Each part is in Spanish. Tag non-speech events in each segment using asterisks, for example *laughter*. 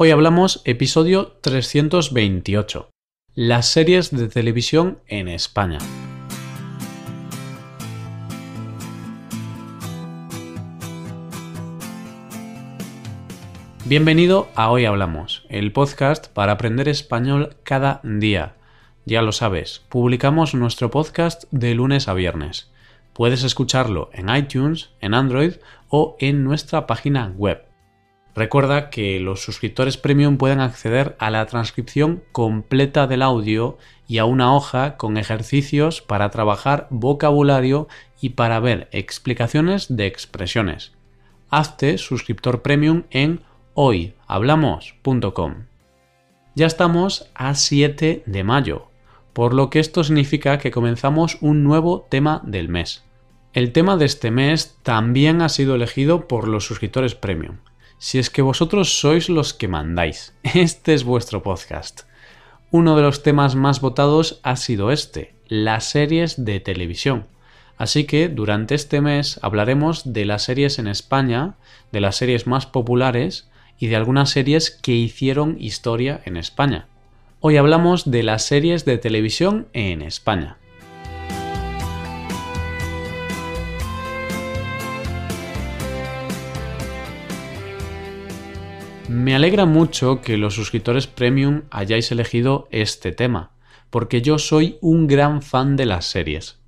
Hoy hablamos episodio 328, las series de televisión en España. Bienvenido a Hoy Hablamos, el podcast para aprender español cada día. Ya lo sabes, publicamos nuestro podcast de lunes a viernes. Puedes escucharlo en iTunes, en Android o en nuestra página web. Recuerda que los suscriptores premium pueden acceder a la transcripción completa del audio y a una hoja con ejercicios para trabajar vocabulario y para ver explicaciones de expresiones. Hazte suscriptor premium en hoyhablamos.com. Ya estamos a 7 de mayo, por lo que esto significa que comenzamos un nuevo tema del mes. El tema de este mes también ha sido elegido por los suscriptores premium. Si es que vosotros sois los que mandáis, *laughs* este es vuestro podcast. Uno de los temas más votados ha sido este, las series de televisión. Así que durante este mes hablaremos de las series en España, de las series más populares y de algunas series que hicieron historia en España. Hoy hablamos de las series de televisión en España. Me alegra mucho que los suscriptores premium hayáis elegido este tema, porque yo soy un gran fan de las series.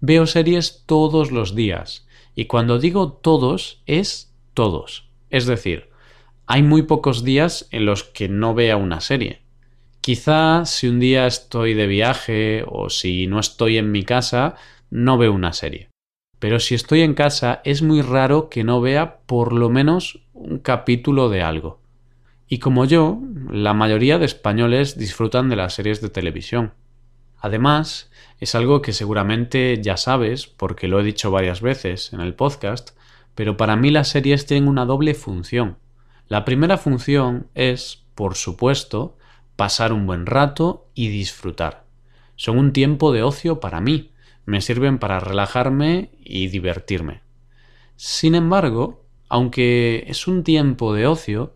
Veo series todos los días, y cuando digo todos es todos. Es decir, hay muy pocos días en los que no vea una serie. Quizá si un día estoy de viaje o si no estoy en mi casa, no veo una serie. Pero si estoy en casa es muy raro que no vea por lo menos un capítulo de algo. Y como yo, la mayoría de españoles disfrutan de las series de televisión. Además, es algo que seguramente ya sabes, porque lo he dicho varias veces en el podcast, pero para mí las series tienen una doble función. La primera función es, por supuesto, pasar un buen rato y disfrutar. Son un tiempo de ocio para mí, me sirven para relajarme y divertirme. Sin embargo, aunque es un tiempo de ocio,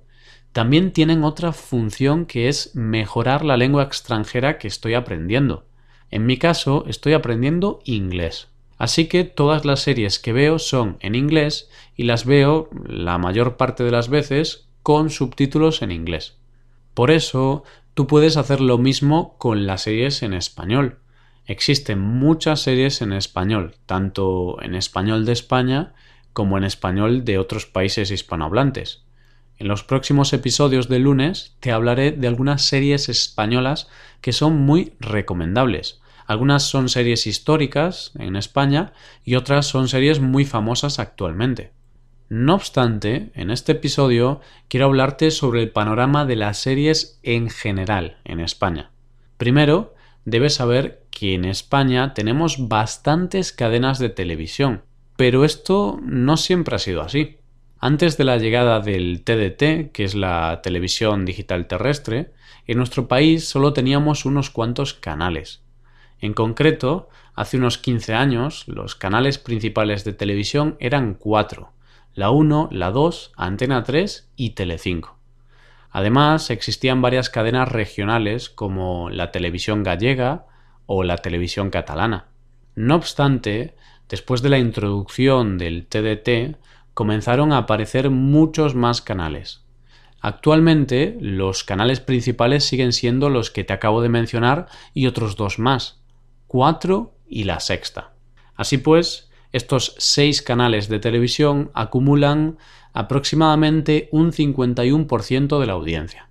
también tienen otra función que es mejorar la lengua extranjera que estoy aprendiendo. En mi caso, estoy aprendiendo inglés. Así que todas las series que veo son en inglés y las veo la mayor parte de las veces con subtítulos en inglés. Por eso, tú puedes hacer lo mismo con las series en español. Existen muchas series en español, tanto en español de España como en español de otros países hispanohablantes. En los próximos episodios de lunes te hablaré de algunas series españolas que son muy recomendables. Algunas son series históricas en España y otras son series muy famosas actualmente. No obstante, en este episodio quiero hablarte sobre el panorama de las series en general en España. Primero, debes saber que en España tenemos bastantes cadenas de televisión, pero esto no siempre ha sido así. Antes de la llegada del TDT, que es la televisión digital terrestre, en nuestro país solo teníamos unos cuantos canales. En concreto, hace unos 15 años, los canales principales de televisión eran cuatro, la 1, la 2, Antena 3 y Telecinco. Además, existían varias cadenas regionales como la televisión gallega o la televisión catalana. No obstante, después de la introducción del TDT, comenzaron a aparecer muchos más canales. Actualmente, los canales principales siguen siendo los que te acabo de mencionar y otros dos más, 4 y la sexta. Así pues, estos seis canales de televisión acumulan aproximadamente un 51% de la audiencia.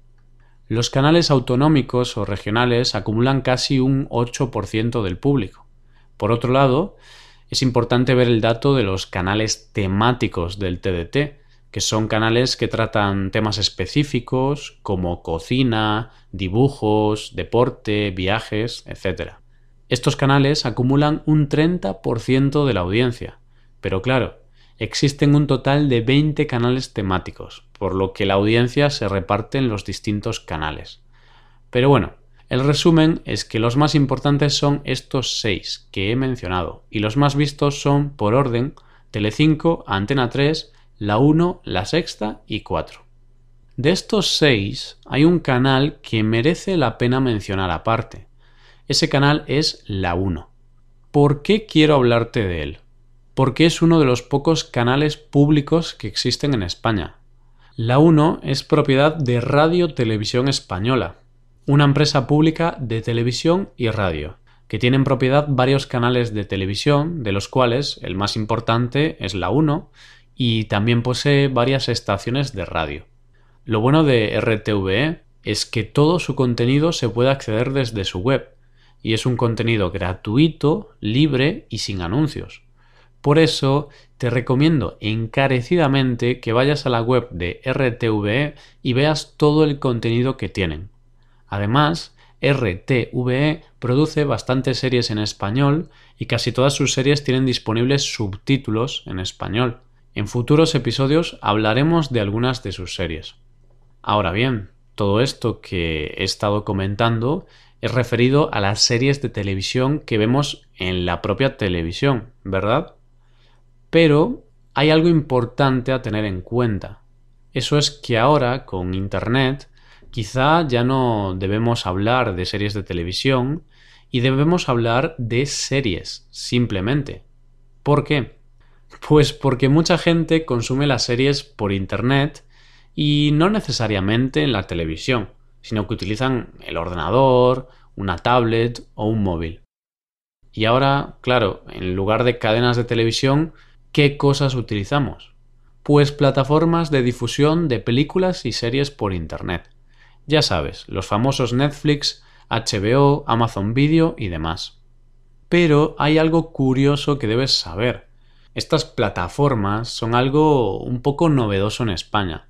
Los canales autonómicos o regionales acumulan casi un 8% del público. Por otro lado, es importante ver el dato de los canales temáticos del TDT, que son canales que tratan temas específicos como cocina, dibujos, deporte, viajes, etc. Estos canales acumulan un 30% de la audiencia, pero claro, existen un total de 20 canales temáticos, por lo que la audiencia se reparte en los distintos canales. Pero bueno, el resumen es que los más importantes son estos 6 que he mencionado, y los más vistos son, por orden, Telecinco, Antena 3, la 1, la sexta y 4. De estos seis, hay un canal que merece la pena mencionar aparte. Ese canal es La 1. ¿Por qué quiero hablarte de él? Porque es uno de los pocos canales públicos que existen en España. La 1 es propiedad de Radio Televisión Española, una empresa pública de televisión y radio, que tiene en propiedad varios canales de televisión, de los cuales el más importante es la 1 y también posee varias estaciones de radio. Lo bueno de RTVE es que todo su contenido se puede acceder desde su web, y es un contenido gratuito, libre y sin anuncios. Por eso te recomiendo encarecidamente que vayas a la web de RTVE y veas todo el contenido que tienen. Además, RTVE produce bastantes series en español y casi todas sus series tienen disponibles subtítulos en español. En futuros episodios hablaremos de algunas de sus series. Ahora bien, todo esto que he estado comentando es referido a las series de televisión que vemos en la propia televisión, ¿verdad? Pero hay algo importante a tener en cuenta. Eso es que ahora, con Internet, quizá ya no debemos hablar de series de televisión y debemos hablar de series, simplemente. ¿Por qué? Pues porque mucha gente consume las series por Internet y no necesariamente en la televisión, sino que utilizan el ordenador, una tablet o un móvil. Y ahora, claro, en lugar de cadenas de televisión, ¿qué cosas utilizamos? Pues plataformas de difusión de películas y series por Internet. Ya sabes, los famosos Netflix, HBO, Amazon Video y demás. Pero hay algo curioso que debes saber. Estas plataformas son algo un poco novedoso en España.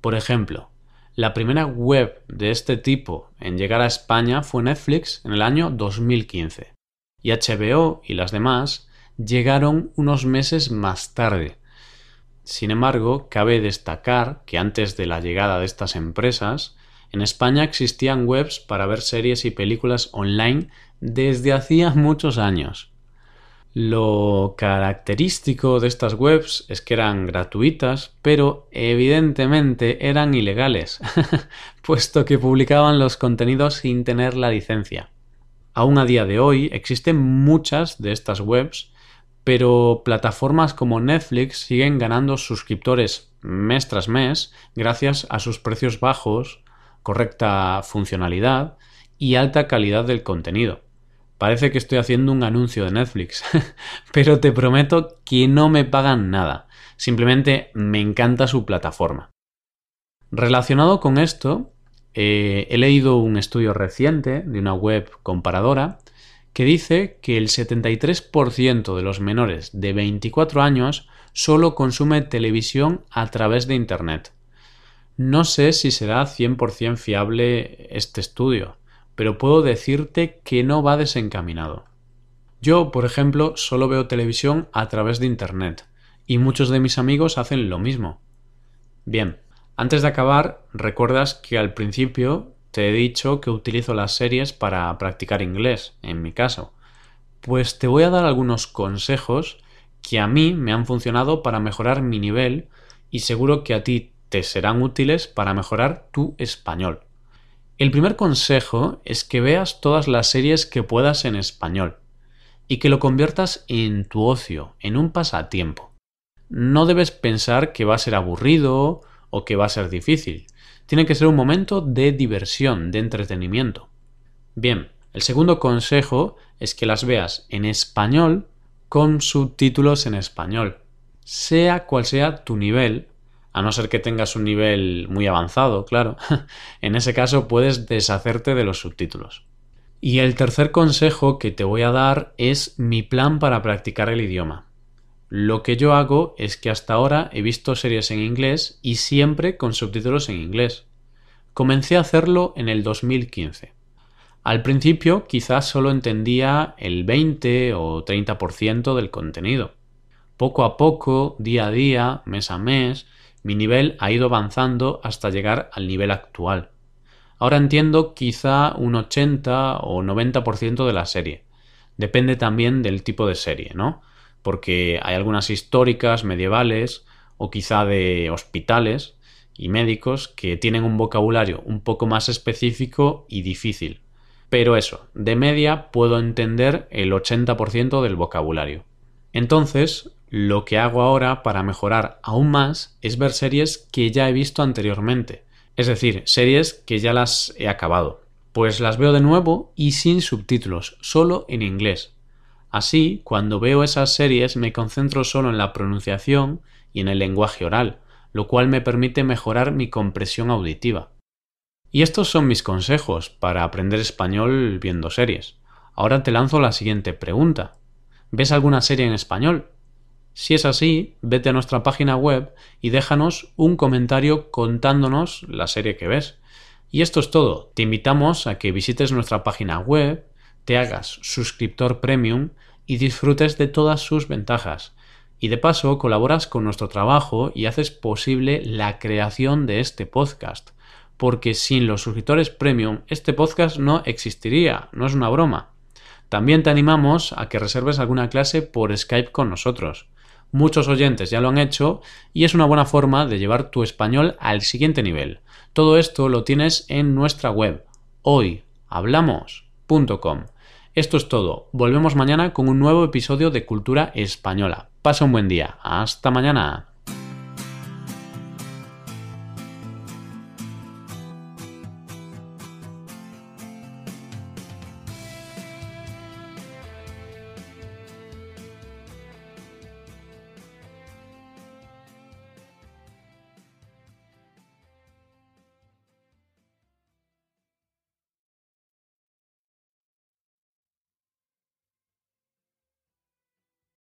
Por ejemplo, la primera web de este tipo en llegar a España fue Netflix en el año 2015 y HBO y las demás llegaron unos meses más tarde. Sin embargo, cabe destacar que antes de la llegada de estas empresas, en España existían webs para ver series y películas online desde hacía *laughs* muchos años. Lo característico de estas webs es que eran gratuitas, pero evidentemente eran ilegales, *laughs* puesto que publicaban los contenidos sin tener la licencia. Aún a día de hoy existen muchas de estas webs, pero plataformas como Netflix siguen ganando suscriptores mes tras mes gracias a sus precios bajos, correcta funcionalidad y alta calidad del contenido. Parece que estoy haciendo un anuncio de Netflix, *laughs* pero te prometo que no me pagan nada. Simplemente me encanta su plataforma. Relacionado con esto, eh, he leído un estudio reciente de una web comparadora que dice que el 73% de los menores de 24 años solo consume televisión a través de Internet. No sé si será 100% fiable este estudio, pero puedo decirte que no va desencaminado. Yo, por ejemplo, solo veo televisión a través de Internet, y muchos de mis amigos hacen lo mismo. Bien, antes de acabar, recuerdas que al principio te he dicho que utilizo las series para practicar inglés, en mi caso. Pues te voy a dar algunos consejos que a mí me han funcionado para mejorar mi nivel y seguro que a ti te serán útiles para mejorar tu español. El primer consejo es que veas todas las series que puedas en español y que lo conviertas en tu ocio, en un pasatiempo. No debes pensar que va a ser aburrido o que va a ser difícil. Tiene que ser un momento de diversión, de entretenimiento. Bien, el segundo consejo es que las veas en español con subtítulos en español. Sea cual sea tu nivel, a no ser que tengas un nivel muy avanzado, claro. *laughs* en ese caso puedes deshacerte de los subtítulos. Y el tercer consejo que te voy a dar es mi plan para practicar el idioma. Lo que yo hago es que hasta ahora he visto series en inglés y siempre con subtítulos en inglés. Comencé a hacerlo en el 2015. Al principio quizás solo entendía el 20 o 30% del contenido. Poco a poco, día a día, mes a mes, mi nivel ha ido avanzando hasta llegar al nivel actual. Ahora entiendo quizá un 80 o 90% de la serie. Depende también del tipo de serie, ¿no? Porque hay algunas históricas, medievales o quizá de hospitales y médicos que tienen un vocabulario un poco más específico y difícil. Pero eso, de media puedo entender el 80% del vocabulario. Entonces, lo que hago ahora para mejorar aún más es ver series que ya he visto anteriormente, es decir, series que ya las he acabado. Pues las veo de nuevo y sin subtítulos, solo en inglés. Así, cuando veo esas series me concentro solo en la pronunciación y en el lenguaje oral, lo cual me permite mejorar mi compresión auditiva. Y estos son mis consejos para aprender español viendo series. Ahora te lanzo la siguiente pregunta. ¿Ves alguna serie en español? Si es así, vete a nuestra página web y déjanos un comentario contándonos la serie que ves. Y esto es todo. Te invitamos a que visites nuestra página web, te hagas suscriptor premium y disfrutes de todas sus ventajas. Y de paso colaboras con nuestro trabajo y haces posible la creación de este podcast porque sin los suscriptores premium este podcast no existiría, no es una broma. También te animamos a que reserves alguna clase por Skype con nosotros. Muchos oyentes ya lo han hecho y es una buena forma de llevar tu español al siguiente nivel. Todo esto lo tienes en nuestra web hoyhablamos.com. Esto es todo. Volvemos mañana con un nuevo episodio de Cultura Española. Pasa un buen día. Hasta mañana.